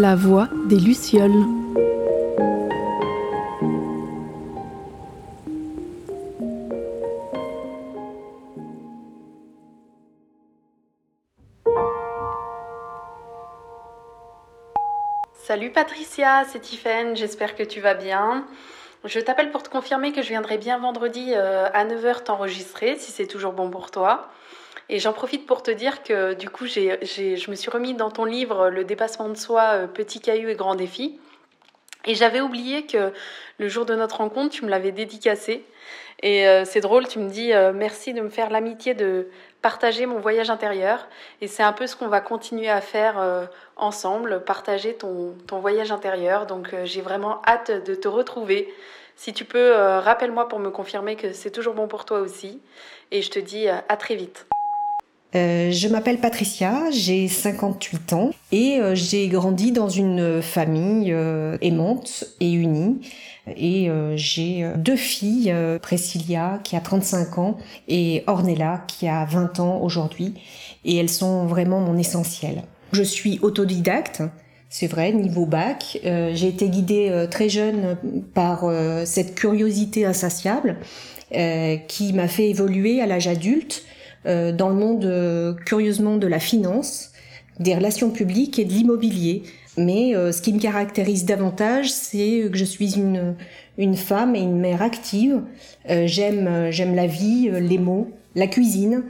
La voix des Lucioles. Salut Patricia, c'est Tiffen, j'espère que tu vas bien. Je t'appelle pour te confirmer que je viendrai bien vendredi euh, à 9h t'enregistrer, si c'est toujours bon pour toi. Et j'en profite pour te dire que du coup, j'ai, je me suis remis dans ton livre Le dépassement de soi, euh, petit caillou et grand défi. Et j'avais oublié que le jour de notre rencontre, tu me l'avais dédicacé. Et euh, c'est drôle, tu me dis merci de me faire l'amitié de partager mon voyage intérieur. Et c'est un peu ce qu'on va continuer à faire ensemble, partager ton, ton voyage intérieur. Donc j'ai vraiment hâte de te retrouver si tu peux, euh, rappelle-moi pour me confirmer que c'est toujours bon pour toi aussi. Et je te dis euh, à très vite. Euh, je m'appelle Patricia, j'ai 58 ans et j'ai grandi dans une famille aimante et unie. Et j'ai deux filles, Priscilla qui a 35 ans et Ornella qui a 20 ans aujourd'hui. Et elles sont vraiment mon essentiel. Je suis autodidacte, c'est vrai, niveau bac, euh, j'ai été guidée euh, très jeune par euh, cette curiosité insatiable qui m'a fait évoluer à l'âge adulte dans le monde curieusement de la finance, des relations publiques et de l'immobilier. Mais ce qui me caractérise davantage, c'est que je suis une, une femme et une mère active. j'aime j'aime la vie, les mots, la cuisine,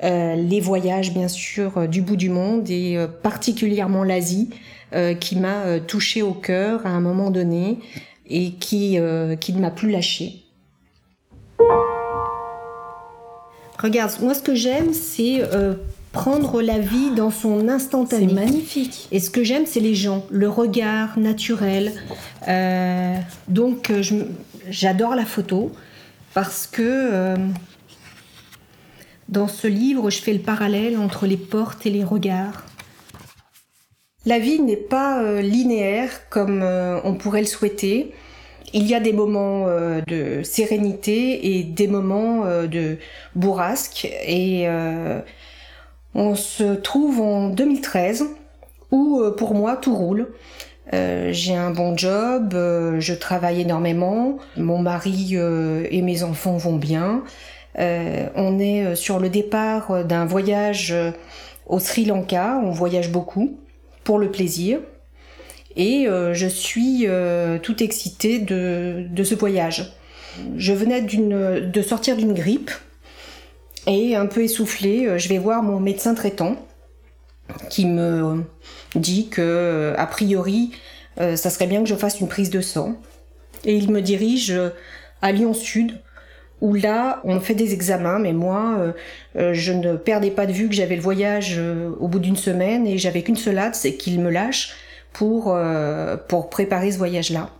les voyages bien sûr du bout du monde et particulièrement l'Asie. Euh, qui m'a euh, touché au cœur à un moment donné et qui, euh, qui ne m'a plus lâché. Regarde, moi ce que j'aime, c'est prendre la vie dans son instantané. C'est magnifique. Et ce que j'aime, c'est les gens, le regard naturel. donc, j'adore la photo parce que dans ce livre, je fais le parallèle entre les portes et les regards. La vie n'est pas euh, linéaire comme euh, on pourrait le souhaiter. Il y a des moments euh, de sérénité et des moments de bourrasque. Et on se trouve en 2013 où pour moi tout roule. j'ai un bon job, je travaille énormément, mon mari et mes enfants vont bien. on est sur le départ d'un voyage au Sri Lanka, on voyage beaucoup pour le plaisir. Et euh, je suis euh, tout excitée de, ce voyage. Je venais de sortir d'une grippe et un peu essoufflée, euh, je vais voir mon médecin traitant qui me dit que a priori ça serait bien que je fasse une prise de sang et il me dirige à Lyon Sud où là, on fait des examens, mais moi, je ne perdais pas de vue que j'avais le voyage au bout d'une semaine et j'avais qu'une seule hâte, c'est qu'il me lâche pour, pour préparer ce voyage-là.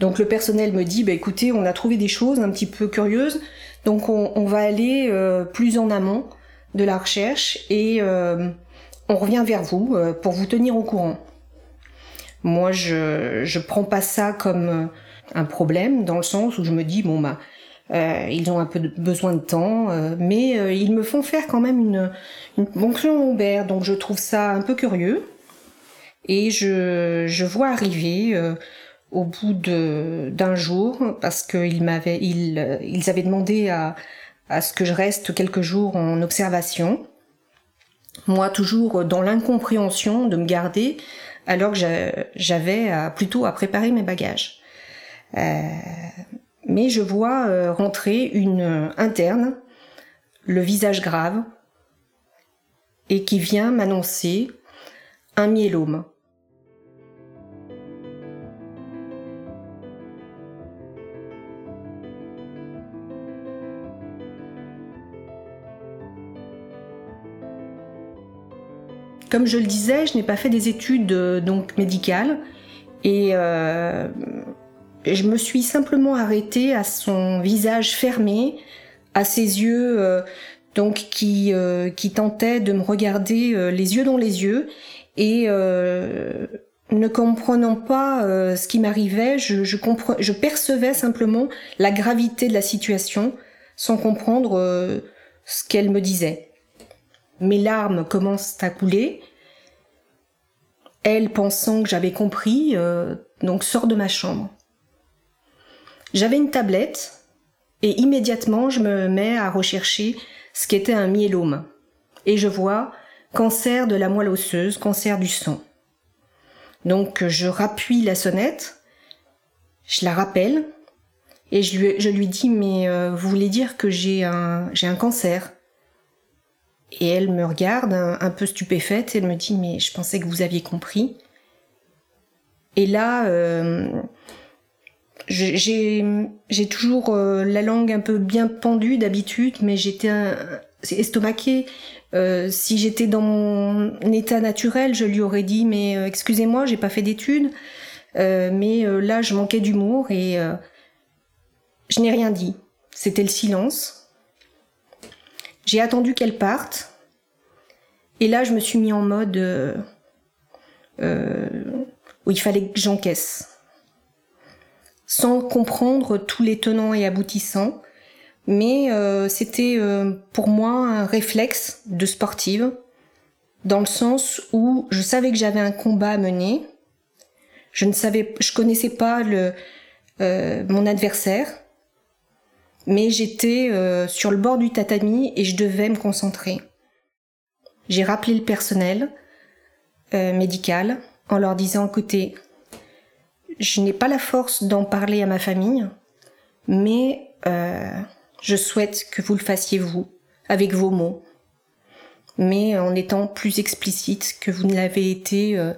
Donc le personnel me dit, bah, écoutez, on a trouvé des choses un petit peu curieuses, donc on, va aller plus en amont de la recherche et on revient vers vous pour vous tenir au courant. Moi, je je prends pas ça comme un problème dans le sens où je me dis bon bah euh, ils ont un peu besoin de temps, euh, mais euh, ils me font faire quand même une, une fonction lombaire, donc je trouve ça un peu curieux. Et je, je vois arriver au bout d'un jour, parce qu'ils m'avaient ils, ils avaient demandé à, à ce que je reste quelques jours en observation. Moi, toujours dans l'incompréhension de me garder, alors que j'avais plutôt à préparer mes bagages. Euh, mais je vois euh, rentrer une euh, interne, le visage grave, et qui vient m'annoncer un myélome. Comme je le disais, je n'ai pas fait des études donc médicales et je me suis simplement arrêtée à son visage fermé, à ses yeux euh, donc qui euh, tentaient de me regarder euh, les yeux dans les yeux et ne comprenant pas ce qui m'arrivait, je percevais simplement la gravité de la situation sans comprendre ce qu'elle me disait. Mes larmes commencent à couler. elle pensant que j'avais compris, donc sort de ma chambre. J'avais une tablette et immédiatement je me mets à rechercher ce qu'était un myélome. Et je vois cancer de la moelle osseuse, cancer du sang. Donc je rappuie la sonnette, je la rappelle et je lui, je lui dis mais euh, vous voulez dire que j'ai un, j'ai un cancer? Et elle me regarde un, peu stupéfaite elle me dit mais je pensais que vous aviez compris. Et là, euh, j'ai toujours euh, la langue un peu bien pendue d'habitude, mais j'étais estomaquée. Euh, si j'étais dans mon état naturel, je lui aurais dit mais excusez-moi, j'ai pas fait d'études, mais là je manquais d'humour et je n'ai rien dit. C'était le silence. J'ai attendu qu'elle parte et là je me suis mis en mode où il fallait que j'encaisse sans comprendre tous les tenants et aboutissants. Mais euh, c'était euh, pour moi un réflexe de sportive, dans le sens où je savais que j'avais un combat à mener. Je ne savais, je connaissais pas le, euh, mon adversaire, mais j'étais sur le bord du tatami et je devais me concentrer. J'ai rappelé le personnel médical en leur disant écoutez, je n'ai pas la force d'en parler à ma famille, mais euh, je souhaite que vous le fassiez vous, avec vos mots, mais en étant plus explicite que vous ne l'avez été euh,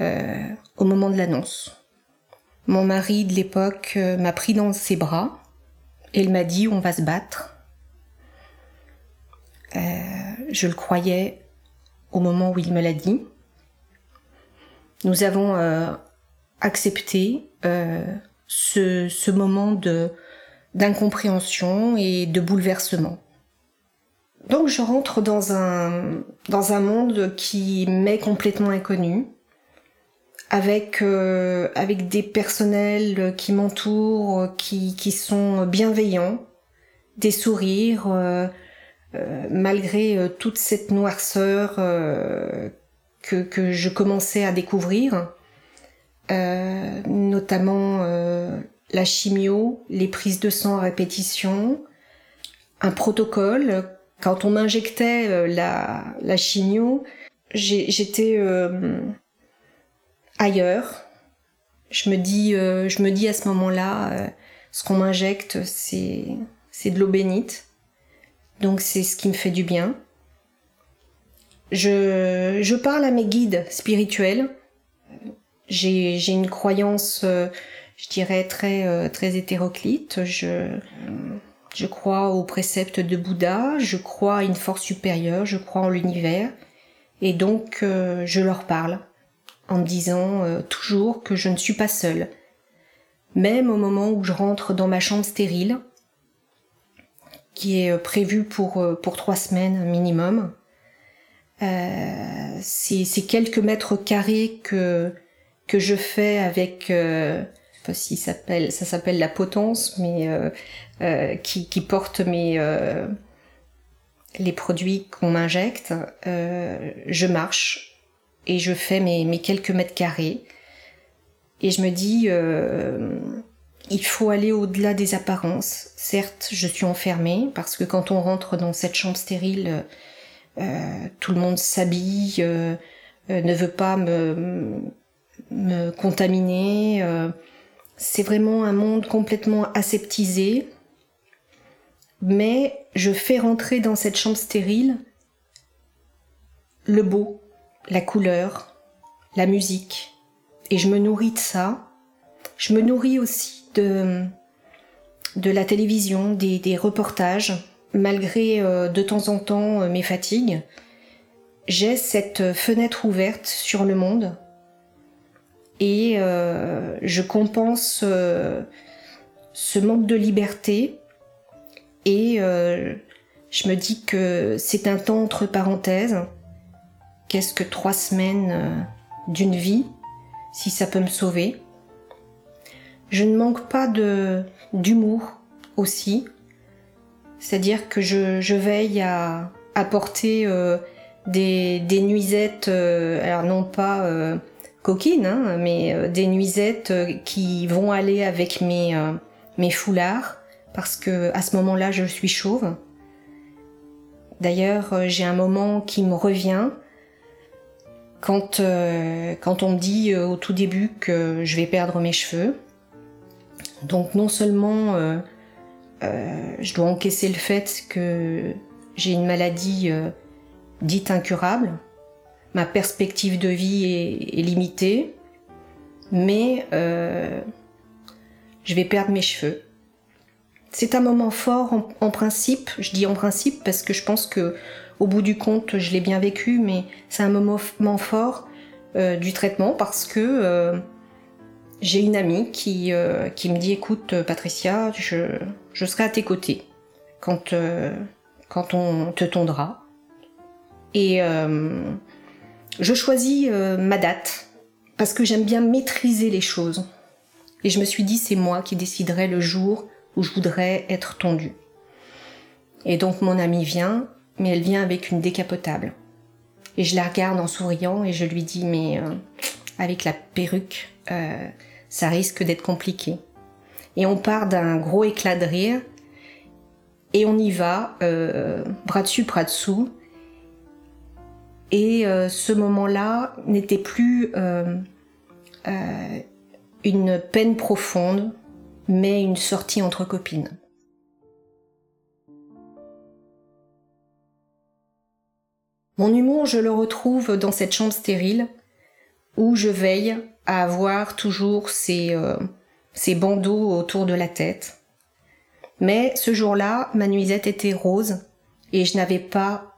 euh, au moment de l'annonce. Mon mari de l'époque m'a pris dans ses bras et il m'a dit on va se battre. je le croyais au moment où il me l'a dit. Nous avons accepter euh, ce, moment de d'incompréhension et de bouleversement. Donc je rentre dans un monde qui m'est complètement inconnu, avec euh, avec des personnels qui m'entourent, qui qui sont bienveillants, des sourires euh, euh malgré euh, toute cette noirceur que que je commençais à découvrir. Euh, notamment euh, la chimio, les prises de sang à répétition, un protocole. Quand on m'injectait euh, la, la chimio, j'étais ailleurs. Je me dis, je me dis à ce moment-là, ce qu'on m'injecte, c'est de l'eau bénite. Donc c'est ce qui me fait du bien. Je, je parle à mes guides spirituels j'ai une croyance, euh, je dirais, très, euh, très hétéroclite. Je, je crois aux préceptes de Bouddha, je crois à une force supérieure, je crois en l'univers. Et donc, euh, je leur parle en me disant toujours que je ne suis pas seule. Même au moment où je rentre dans ma chambre stérile, qui est prévue pour, pour trois semaines minimum, euh, c'est quelques mètres carrés que je fais avec, euh, si s'appelle, ça s'appelle la potence, mais euh, euh, qui, porte mes euh, les produits qu'on m'injecte, euh, je marche et je fais mes, quelques mètres carrés et je me dis il faut aller au-delà des apparences. Certes, je suis enfermée parce que quand on rentre dans cette chambre stérile, tout le monde s'habille, ne veut pas me contaminer. Euh, c'est vraiment un monde complètement aseptisé. Mais je fais rentrer dans cette chambre stérile le beau, la couleur, la musique. Et je me nourris de ça. Je me nourris aussi de, de la télévision, des, des reportages, malgré euh, de temps en temps euh, mes fatigues. J'ai cette fenêtre ouverte sur le monde et euh, je compense ce manque de liberté et je me dis que c'est un temps entre parenthèses. Qu'est-ce que trois semaines d'une vie, si ça peut me sauver Je ne manque pas de d'humour aussi, c'est-à-dire que je, veille à apporter des, des nuisettes, alors non pas coquines, hein, mais des nuisettes qui vont aller avec mes, mes foulards, parce que à ce moment-là, je suis chauve. D'ailleurs, j'ai un moment qui me revient quand, quand on me dit au tout début que je vais perdre mes cheveux. Donc non seulement euh, je dois encaisser le fait que j'ai une maladie euh, dite incurable, ma perspective de vie est, limitée, mais euh, je vais perdre mes cheveux. C'est un moment fort en, principe, je dis en principe parce que je pense que au bout du compte je l'ai bien vécu, mais c'est un moment fort du traitement parce que j'ai une amie qui, euh, qui me dit écoute Patricia, je, je serai à tes côtés quand, euh, quand on te tondra. Et euh, je choisis ma date parce que j'aime bien maîtriser les choses. Et je me suis dit c'est moi qui déciderai le jour où je voudrais être tondue. Et donc mon amie vient, mais elle vient avec une décapotable. Et je la regarde en souriant et je lui dis mais avec la perruque, ça risque d'être compliqué. Et on part d'un gros éclat de rire et on y va, euh, bras dessus, bras dessous. Et euh, ce moment-là n'était plus euh, une peine profonde, mais une sortie entre copines. Mon humour, je le retrouve dans cette chambre stérile où je veille à avoir toujours ces, euh, bandeaux autour de la tête. Mais ce jour-là, ma nuisette était rose et je n'avais pas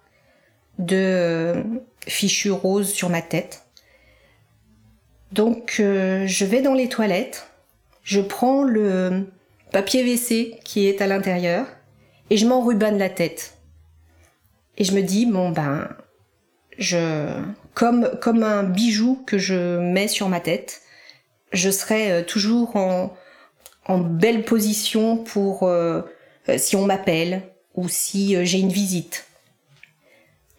de euh, fichu rose sur ma tête. Donc euh, je vais dans les toilettes, je prends le papier WC qui est à l'intérieur et je m'enrubane la tête. Et je me dis bon ben je comme, comme un bijou que je mets sur ma tête. Je serai euh, toujours en, en belle position pour euh, euh, si on m'appelle ou si j'ai une visite.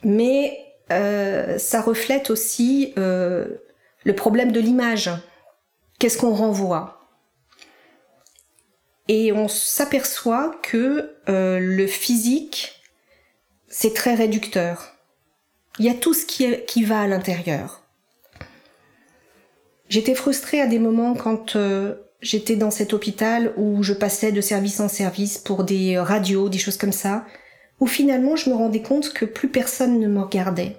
Mais ça reflète aussi le problème de l'image. Qu'est-ce qu'on renvoie? Et on s'aperçoit que le physique, c'est très réducteur. Il y a tout ce qui, va à l'intérieur. J'étais frustrée à des moments quand euh, j'étais dans cet hôpital où je passais de service en service pour des radios, des choses comme ça, où finalement je me rendais compte que plus personne ne me regardait.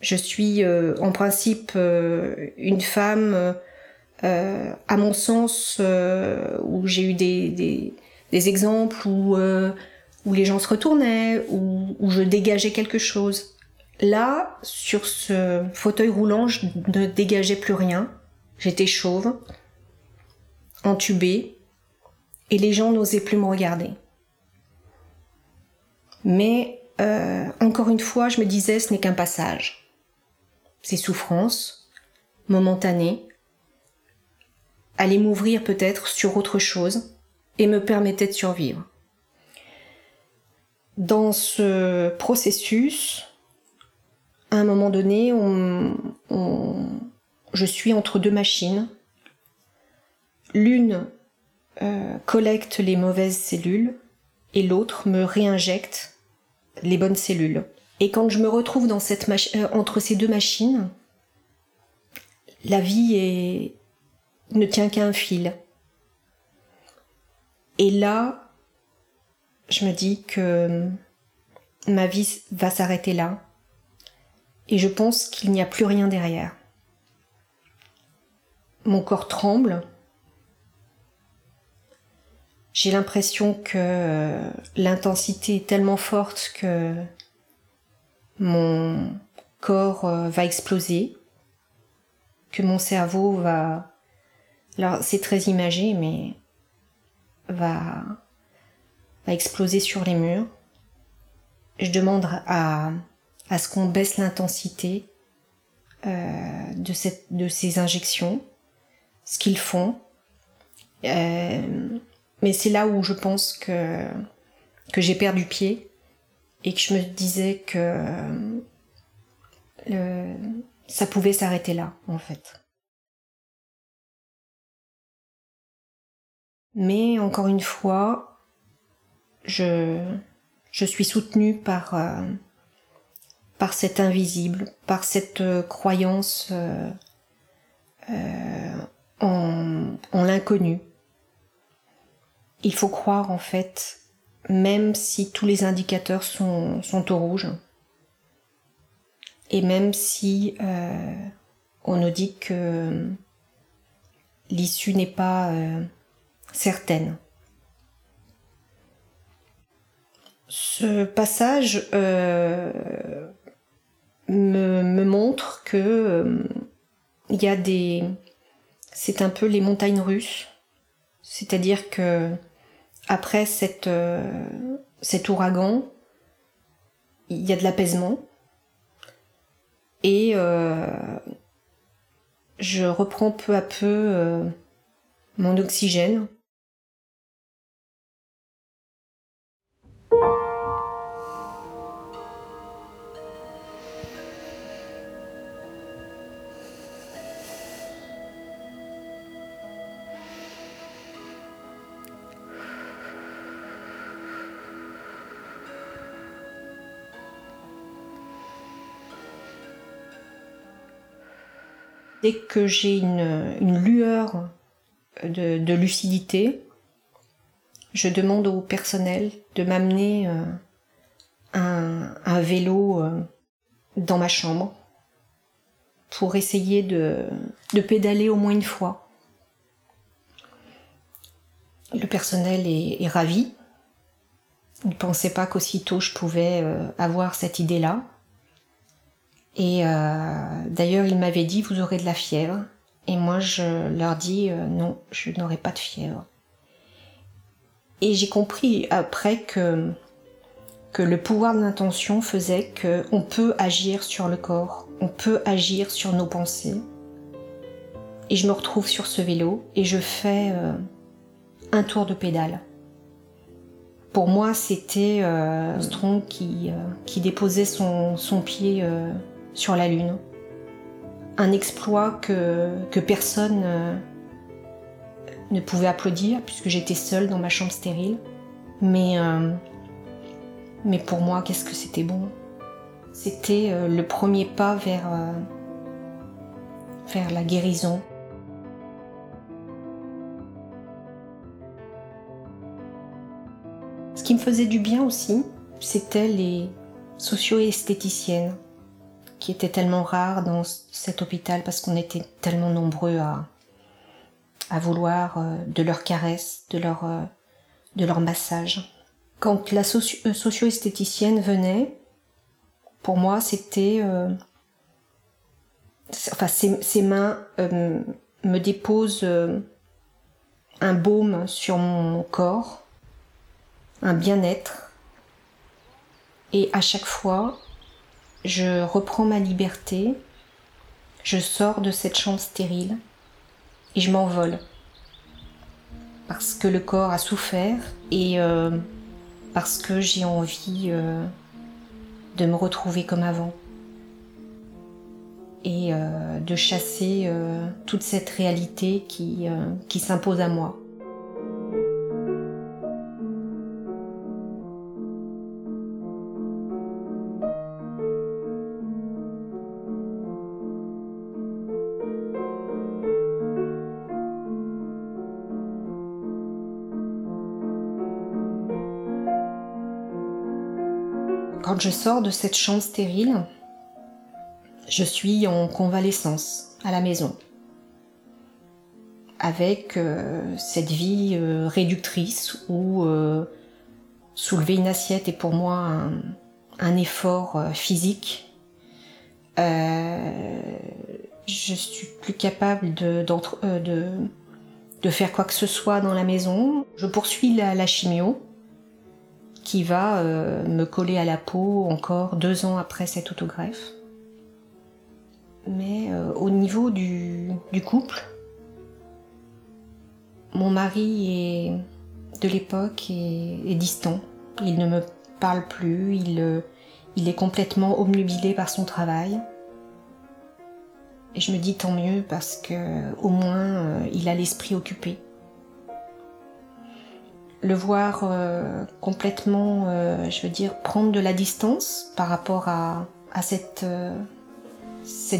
Je suis euh, en principe euh, une femme, à mon sens, où j'ai eu des, des exemples où où les gens se retournaient, où, je dégageais quelque chose. Là, sur ce fauteuil roulant, je ne dégageais plus rien. J'étais chauve, entubée, et les gens n'osaient plus me regarder. Mais euh, encore une fois, je me disais, ce n'est qu'un passage. Ces souffrances, momentanées, allaient m'ouvrir peut-être sur autre chose et me permettaient de survivre. Dans ce processus, à un moment donné, je suis entre deux machines. L'une euh, collecte les mauvaises cellules et l'autre me réinjecte les bonnes cellules. Et quand je me retrouve euh, entre ces deux machines, la vie ne tient qu'à un fil. Et là, je me dis que ma vie va s'arrêter là. Et je pense qu'il n'y a plus rien derrière. Mon corps tremble. J'ai l'impression que l'intensité est tellement forte que mon corps euh, va exploser, que mon cerveau va... Alors c'est très imagé, mais va va exploser sur les murs. Je demande à, à ce qu'on baisse l'intensité euh, de, cette, de ces injections, ce qu'ils font. Euh, mais c'est là où je pense que, que j'ai perdu pied et que je me disais que ça pouvait s'arrêter là, en fait. Mais encore une fois, je, suis soutenue par, euh, par cet invisible, par cette euh, croyance euh, en, l'inconnu. Il faut croire en fait, même si tous les indicateurs sont, au rouge, et même si on nous dit que l'issue n'est pas certaines. Ce passage euh, me, montre que euh, il y a des, c'est un peu les montagnes russes, c'est-à-dire que après cette, euh, cet ouragan, il y a de l'apaisement et je reprends peu à peu mon oxygène. Dès que j'ai une, lueur de, lucidité, je demande au personnel de m'amener euh, un, vélo euh, dans ma chambre pour essayer de, pédaler au moins une fois. Le personnel est, ravi. Il ne pensait pas qu'aussitôt je pouvais euh, avoir cette idée-là. Et d'ailleurs, il m'avait dit, vous aurez de la fièvre. Et moi, je leur dis euh, non, je n'aurai pas de fièvre. Et j'ai compris après que, que le pouvoir de l'intention faisait qu'on peut agir sur le corps, on peut agir sur nos pensées. Et je me retrouve sur ce vélo et je fais euh, un tour de pédale. Pour moi, c'était euh, Strong qui, qui déposait son, son pied sur la Lune un exploit que, personne euh, ne pouvait applaudir puisque j'étais seule dans ma chambre stérile. Mais, euh, pour moi, qu'est-ce que c'était bon? C'était euh, le premier pas vers, vers la guérison. Ce qui me faisait du bien aussi, c'était les socio-esthéticiennes qui était tellement rare dans cet hôpital parce qu'on était tellement nombreux à, à vouloir euh, de leur caresse, de leur, euh, de leur massage. Quand la euh, socio-esthéticienne venait, pour moi, c'était... enfin, ses, ses mains me déposent un baume sur mon corps, un bien-être. Et à chaque fois, je reprends ma liberté, je sors de cette chambre stérile et je m'envole. Parce que le corps a souffert et euh, parce que j'ai envie euh, de me retrouver comme avant. Et euh, de chasser toute cette réalité qui, qui s'impose à moi. Je sors de cette chambre stérile, je suis en convalescence à la maison, avec euh, cette vie euh, réductrice où euh, soulever une assiette est pour moi un, effort physique. je suis plus capable de, faire quoi que ce soit dans la maison. Je poursuis la chimio qui va euh, me coller à la peau encore deux ans après cette autogreffe. Mais euh, au niveau du, couple, mon mari est, de l'époque est, distant. Il ne me parle plus, il, euh, est complètement obnubilé par son travail. et je me dis tant mieux parce que au moins il a l'esprit occupé. Le voir complètement, je veux dire, prendre de la distance par rapport à, à cette,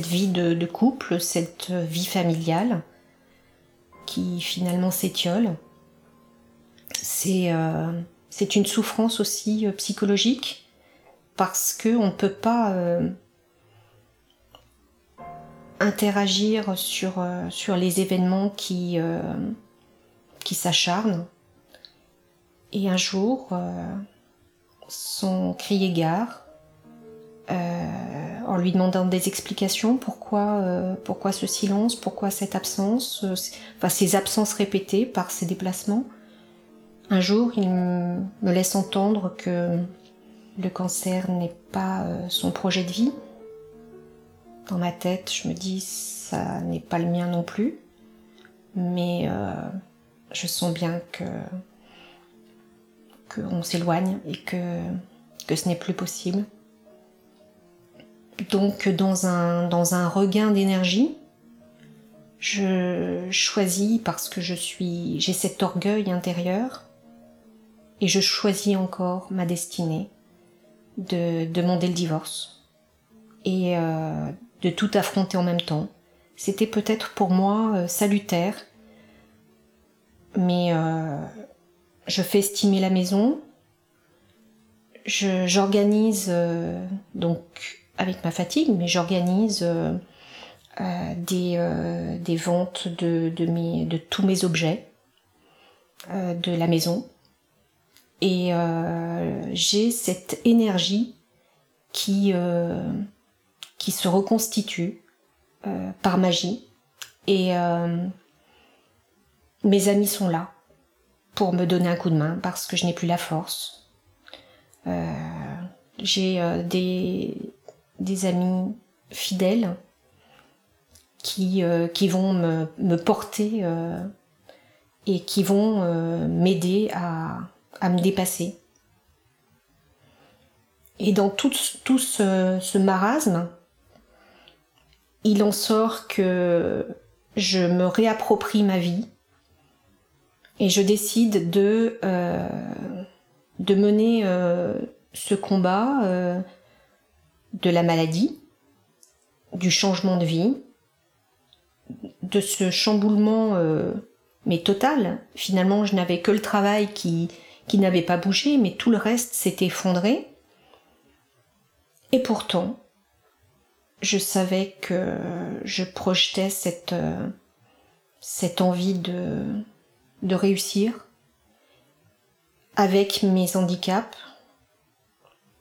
vie de, couple, cette vie familiale qui finalement s'étiole. C'est une souffrance aussi euh, psychologique parce que on ne peut pas euh, interagir sur, euh, les événements qui s'acharnent. Et un jour, son cri égare, en lui demandant des explications, pourquoi, pourquoi ce silence, pourquoi cette absence, enfin ces absences répétées par ces déplacements. Un jour, il me laisse entendre que le cancer n'est pas euh, son projet de vie. Dans ma tête, je me dis ça n'est pas le mien non plus, mais euh, je sens bien que qu'on s'éloigne et que ce n'est plus possible. Donc dans un dans un regain d'énergie, je choisis parce que je suis j'ai cet orgueil intérieur et je choisis encore ma destinée de demander le divorce et euh, de tout affronter en même temps. C'était peut-être pour moi euh, salutaire, mais euh, je fais estimer la maison, j'organise donc avec ma fatigue, mais j'organise des, des ventes de, de, mes, de tous mes objets de la maison. Et euh, j'ai cette énergie qui, euh, qui se reconstitue euh, par magie. Et mes amis sont là pour me donner un coup de main parce que je n'ai plus la force. j'ai des, des amis fidèles qui, qui vont me, porter et qui vont m'aider à, me dépasser. Et dans tout, tout ce, marasme, il en sort que je me réapproprie ma vie et je décide de, euh, mener euh, ce combat euh, de la maladie, du changement de vie, de ce chamboulement mais total. Finalement, je n'avais que le travail qui, qui n'avait pas bougé, mais tout le reste s'était effondré. Et pourtant, je savais que je projetais cette, cette envie de, de réussir avec mes handicaps,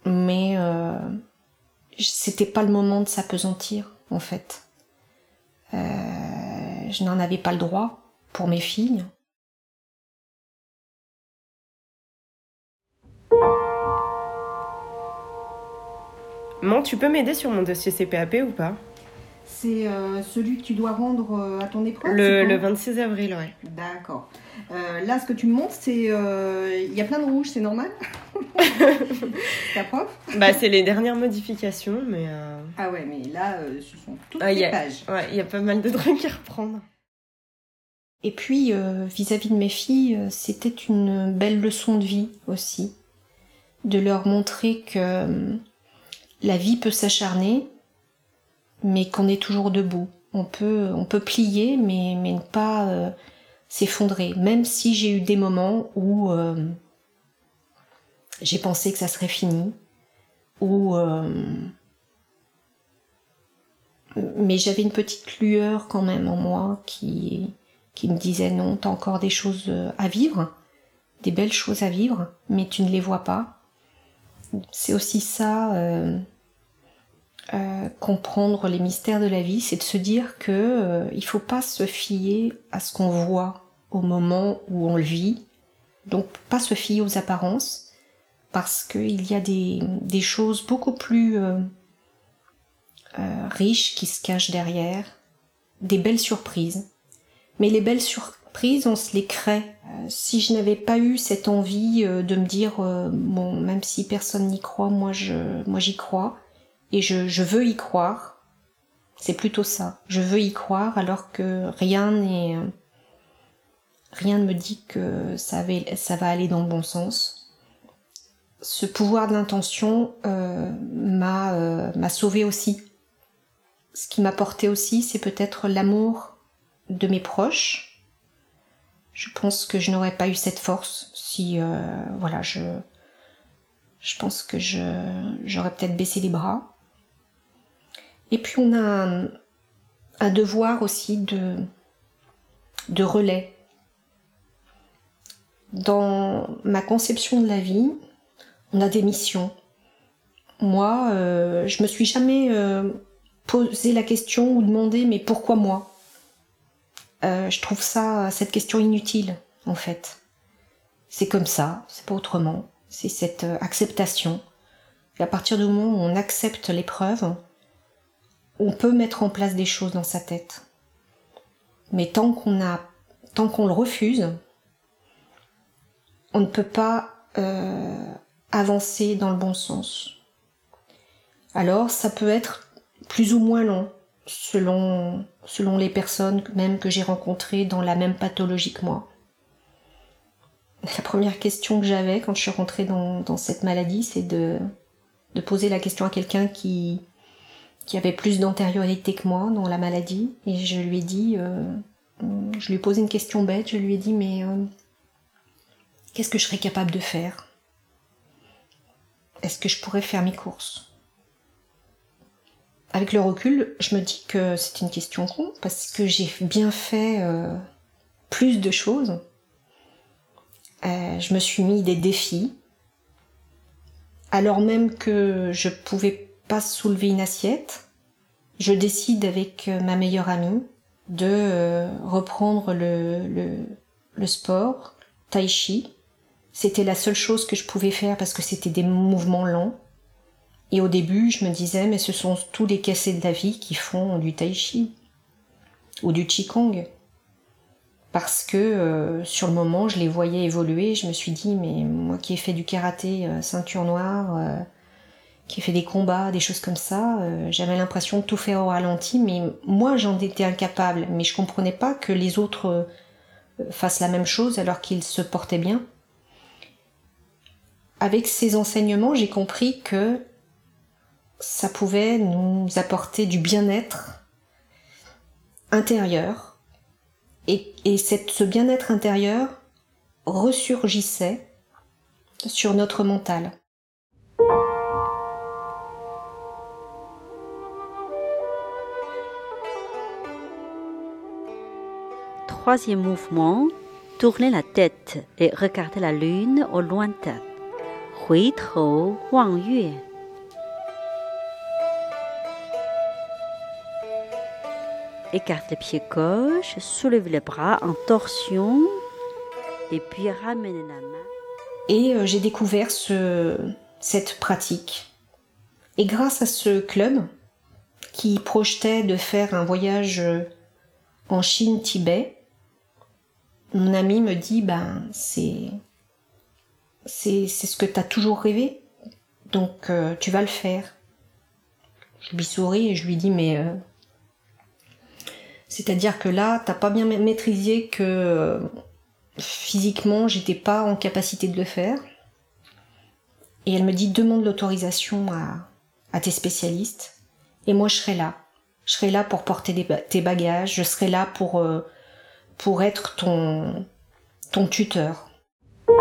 mais euh, c'était pas le moment de s'apesantir en fait. Euh, je n'en avais pas le droit pour mes filles. Maman, tu peux m'aider sur mon dossier CPAP ou pas? C'est euh, celui que tu dois rendre euh, à ton épreuve Le, 26 avril, ouais. D'accord. Euh, là, ce que tu me montres, c'est. Il y a plein de rouge, c'est normal Ta prof Bah, c'est les dernières modifications, mais. Ah ouais, mais là, ce sont toutes ah, les pages. Ouais, il y a pas mal de trucs à reprendre. Et puis, vis-à-vis -vis de mes filles, c'était une belle leçon de vie aussi. De leur montrer que la vie peut s'acharner, mais qu'on est toujours debout. On peut, on peut plier, mais, mais ne pas euh, s'effondrer. Même si j'ai eu des moments où euh, j'ai pensé que ça serait fini, ou euh, mais j'avais une petite lueur quand même en moi qui, qui me disait non, t'as encore des choses à vivre, des belles choses à vivre, mais tu ne les vois pas c'est aussi ça, euh, euh, comprendre les mystères de la vie, c'est de se dire que euh, il faut pas se fier à ce qu'on voit au moment où on le vit, donc pas se fier aux apparences, parce qu'il y a des, des, choses beaucoup plus riches qui se cachent derrière, des belles surprises. Mais les belles surprises on se les crée. Euh, si je n'avais pas eu cette envie euh, de me dire, euh, bon, même si personne n'y croit, moi je, moi j'y crois, et je, veux y croire, C'est plutôt ça. Je veux y croire alors que rien n'est rien ne me dit que ça va, aller dans le bon sens. Ce pouvoir de l'intention euh, m'a euh, sauvé aussi. Ce qui m'a porté aussi, c'est peut-être l'amour de mes proches. Je pense que je n'aurais pas eu cette force si, euh, voilà, je, je pense que j'aurais peut-être baissé les bras. Et puis on a un, devoir aussi de, de relais. Dans ma conception de la vie, on a des missions. Moi, euh, je me suis jamais euh, posé la question ou demandé mais pourquoi moi? Euh, Je trouve ça cette question inutile en fait. C'est comme ça, c'est pas autrement. C'est cette euh, acceptation. Et à partir du moment où on accepte l'épreuve, on peut mettre en place des choses dans sa tête. Mais tant qu'on a, tant qu'on le refuse, on ne peut pas euh, avancer dans le bon sens. Alors, ça peut être plus ou moins long, selon, selon les personnes même que j'ai rencontrées dans la même pathologie que moi. La première question que j'avais quand je suis rentrée dans, cette maladie, c'est de poser la question à quelqu'un qui, qui avait plus d'antériorité que moi dans la maladie. Et je lui ai dit, euh, je lui ai posé une question bête, je lui ai dit, mais euh, qu'est-ce que je serais capable de faire? Est-ce que je pourrais faire mes courses? Avec le recul, je me dis que c'est une question con, parce que j'ai bien fait euh, plus de choses. Je me suis mis des défis, alors même que je pouvais pas soulever une assiette, je décide avec euh, ma meilleure amie de euh, reprendre le, le, sport, tai chi. C'était la seule chose que je pouvais faire parce que c'était des mouvements lents. Et au début, je me disais, mais ce sont tous les cassés de la vie qui font du tai chi ou du qigong. Parce que euh, sur le moment, je les voyais évoluer. Je me suis dit, mais moi qui ai fait du karaté, ceinture noire, qui ai fait des combats, des choses comme ça, euh, j'avais l'impression de tout faire au ralenti, mais moi j'en étais incapable. Mais je comprenais pas que les autres euh, fassent la même chose alors qu'ils se portaient bien. Avec ces enseignements, j'ai compris que ça pouvait nous apporter du bien-être intérieur. Et, ce bien-être intérieur ressurgissait sur notre mental. troisième mouvement, tourner la tête et regarder la lune au lointain. Hui Wang Yue. Écarte le pied gauche, soulève le bras en torsion et puis ramène la main. Et euh, j'ai découvert cette pratique. Et grâce à ce club qui projetait de faire un voyage en Chine-Tibet, mon ami me dit ben c'est c'est ce que tu as toujours rêvé. Donc euh, tu vas le faire. Je lui souris et je lui dis mais euh, c'est-à-dire que là t'as pas bien maîtrisé que euh, physiquement j'étais pas en capacité de le faire. Et elle me dit demande l'autorisation à, à tes spécialistes. Et moi je serai là. Je serai là pour porter tes bagages. Je serai là pour euh, pour être ton, ton tuteur. Tu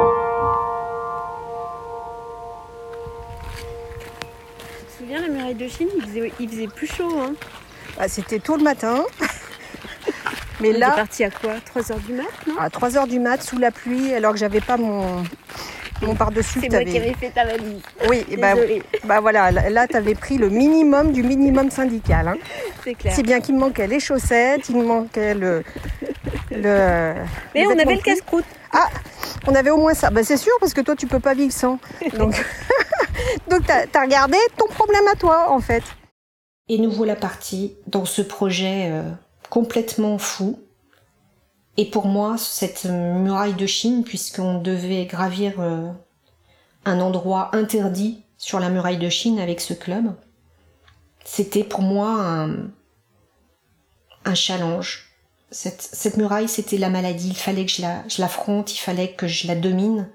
te souviens, la muraille de Chine, il faisait, il faisait plus chaud. Hein Bah, C'était tôt le matin. Mais On là, parti à quoi? 3h du mat, non? À 3h du mat, sous la pluie, alors que j'avais pas mon, mon par-dessus. C'est moi qui avais fait ta valise. Oui, et bah, bah voilà, là, tu avais pris le minimum du minimum syndical. Hein. c'est clair. Si bien qu'il me manquait les chaussettes, il me manquait le. Le Mais le on avait le casse-croûte. Ah, on avait au moins ça. Bah, c'est sûr, parce que toi, tu peux pas vivre sans. Donc, donc t'as as regardé ton problème à toi, en fait. Et nous voilà partis dans ce projet euh, complètement fou. Et pour moi, cette muraille de Chine, puisqu'on devait gravir euh, un endroit interdit sur la muraille de Chine avec ce club, c'était pour moi un, un challenge. Cette, muraille, c'était la maladie. Il fallait que je la, je l'affronte, il fallait que je la domine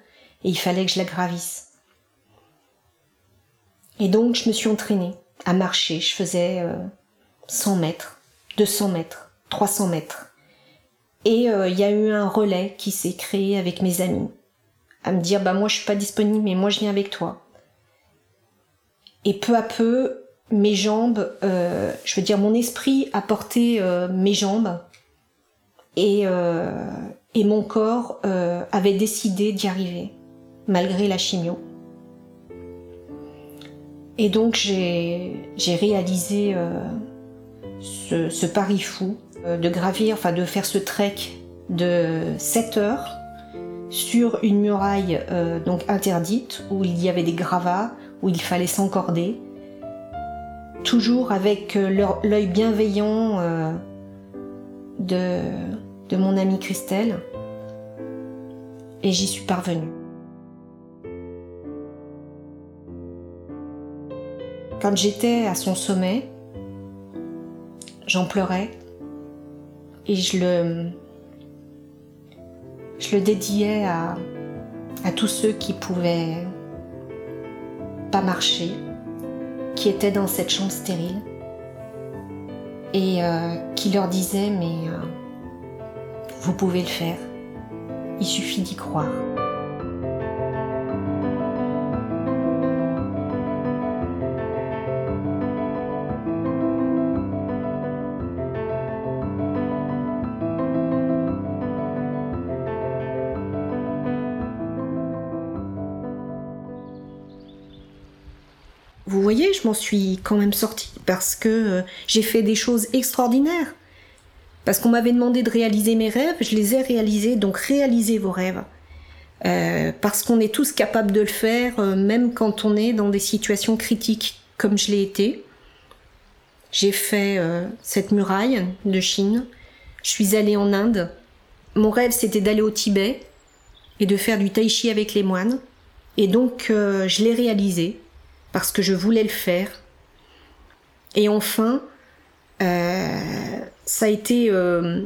et il fallait que je la gravisse. Et donc, je me suis entraînée à marcher. Je faisais euh, 100 mètres, 200 mètres, 300 mètres. Et euh, il y a eu un relais qui s'est créé avec mes amis. À me dire, bah moi je suis pas disponible, mais moi je viens avec toi. Et peu à peu, mes jambes, euh, je veux dire, mon esprit a porté euh, mes jambes et, euh, et mon corps euh, avait décidé d'y arriver, malgré la chimio. Et donc j'ai réalisé euh, ce, pari fou de gravir, enfin de faire ce trek de 7 heures sur une muraille donc interdite où il y avait des gravats, où il fallait s'encorder, toujours avec l'œil bienveillant de, de mon amie Christelle. Et j'y suis parvenue. Quand j'étais à son sommet, j'en pleurais et je le, je le dédiais à, tous ceux qui pouvaient pas marcher, qui étaient dans cette chambre stérile et euh, qui leur disaient mais euh, vous pouvez le faire, il suffit d'y croire. Vous voyez, je m'en suis quand même sortie parce que euh, j'ai fait des choses extraordinaires. Parce qu'on m'avait demandé de réaliser mes rêves, je les ai réalisés, donc réalisez vos rêves. Euh, parce qu'on est tous capables de le faire, euh, même quand on est dans des situations critiques, comme je l'ai été. J'ai fait euh, cette muraille de Chine. Je suis allée en Inde. Mon rêve, c'était d'aller au Tibet et de faire du tai chi avec les moines. Et donc, je l'ai réalisé parce que je voulais le faire. Et enfin, ça a été euh,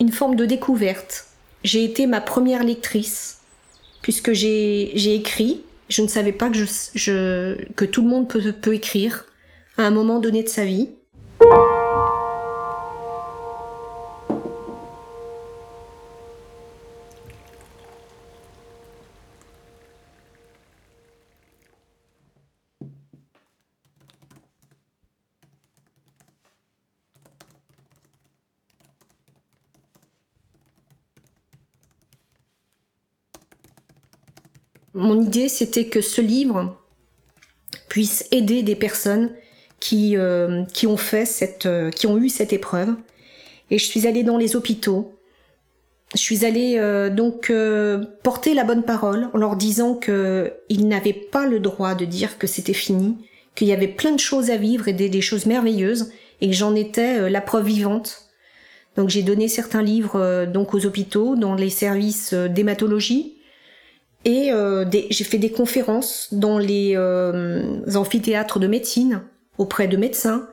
une forme de découverte. J'ai été ma première lectrice, puisque j'ai j'ai écrit. Je ne savais pas que, je, je- que tout le monde peut, peut écrire à un moment donné de sa vie. Mon idée, c'était que ce livre puisse aider des personnes qui, euh, qui ont fait cette, euh, qui ont eu cette épreuve. Et je suis allée dans les hôpitaux. Je suis allée euh, donc porter la bonne parole en leur disant que ils n'avaient pas le droit de dire que c'était fini, qu'il y avait plein de choses à vivre et des, des choses merveilleuses et que j'en étais la preuve vivante. Donc j'ai donné certains livres donc aux hôpitaux, dans les services d'hématologie, et euh, j'ai fait des conférences dans les euh, amphithéâtres de médecine auprès de médecins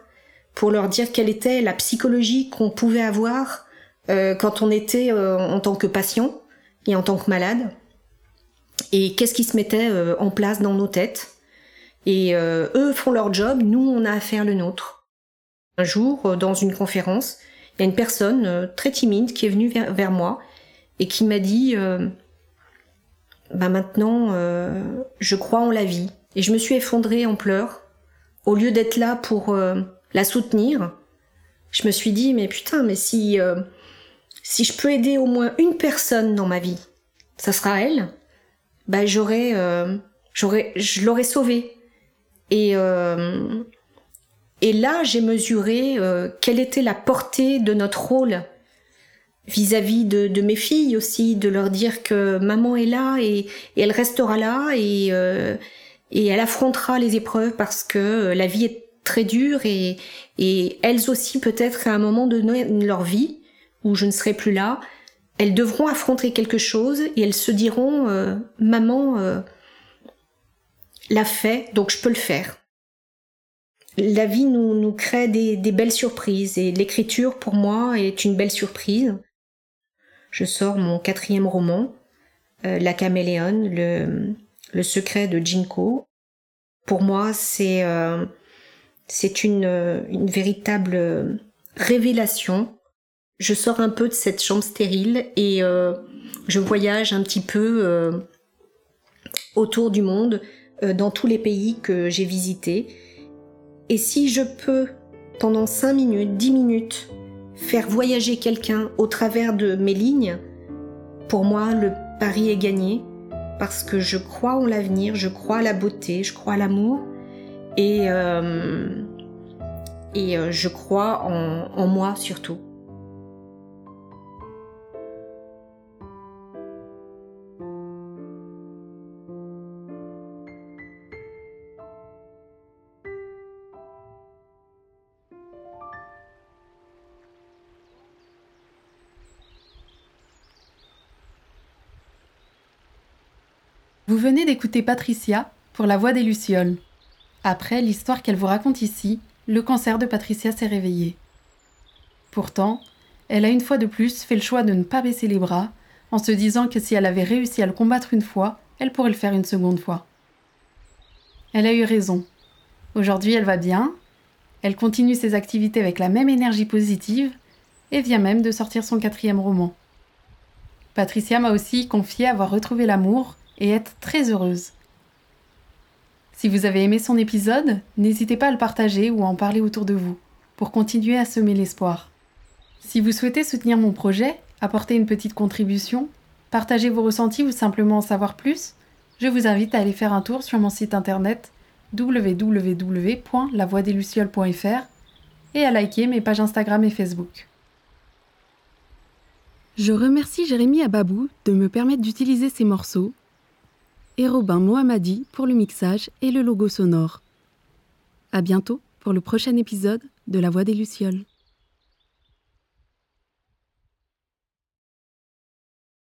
pour leur dire quelle était la psychologie qu'on pouvait avoir euh, quand on était en tant que patient et en tant que malade et qu'est-ce qui se mettait en place dans nos têtes. Et eux font leur job, nous on a à faire le nôtre. Un jour, dans une conférence, il y a une personne très timide qui est venue vers, moi et qui m'a dit bah maintenant, euh, je crois en la vie. Et je me suis effondrée en pleurs. Au lieu d'être là pour euh, la soutenir, je me suis dit, mais putain, mais si, euh, si je peux aider au moins une personne dans ma vie, ça sera elle, bah j'aurais, euh, j'aurais, je l'aurais sauvée. Et, euh, et là, j'ai mesuré euh, quelle était la portée de notre rôle vis-à-vis de, de mes filles aussi, de leur dire que maman est là et, et elle restera là et, euh, et elle affrontera les épreuves parce que la vie est très dure et, et elles aussi peut-être à un moment de leur vie où je ne serai plus là, elles devront affronter quelque chose et elles se diront euh, maman euh, l'a fait donc je peux le faire. la vie nous, nous crée des, des belles surprises et l'écriture pour moi est une belle surprise. Je sors mon quatrième roman, euh, La caméléone, le, secret de Jinko. Pour moi, c'est euh, une, véritable révélation. Je sors un peu de cette chambre stérile et euh, je voyage un petit peu autour du monde, dans tous les pays que j'ai visités. Et si je peux, pendant 5 minutes, 10 minutes, faire voyager quelqu'un au travers de mes lignes, pour moi, le pari est gagné parce que je crois en l'avenir, je crois à la beauté, je crois à l'amour et, euh, et euh, je crois en, en moi surtout. Vous venez d'écouter Patricia pour La Voix des Lucioles. Après l'histoire qu'elle vous raconte ici, le cancer de Patricia s'est réveillé. Pourtant, elle a une fois de plus fait le choix de ne pas baisser les bras, en se disant que si elle avait réussi à le combattre une fois, elle pourrait le faire une seconde fois. Elle a eu raison. Aujourd'hui, elle va bien, elle continue ses activités avec la même énergie positive, et vient même de sortir son quatrième roman. Patricia m'a aussi confié avoir retrouvé l'amour et être très heureuse. Si vous avez aimé son épisode, n'hésitez pas à le partager ou à en parler autour de vous, pour continuer à semer l'espoir. Si vous souhaitez soutenir mon projet, apporter une petite contribution, partager vos ressentis ou simplement en savoir plus, je vous invite à aller faire un tour sur mon site internet www.lavoixdeslucioles.fr et à liker mes pages Instagram et Facebook. Je remercie Jérémy Ababou de me permettre d'utiliser ces morceaux et Robin Mohammadi pour le mixage et le logo sonore. À bientôt pour le prochain épisode de La Voix des Lucioles.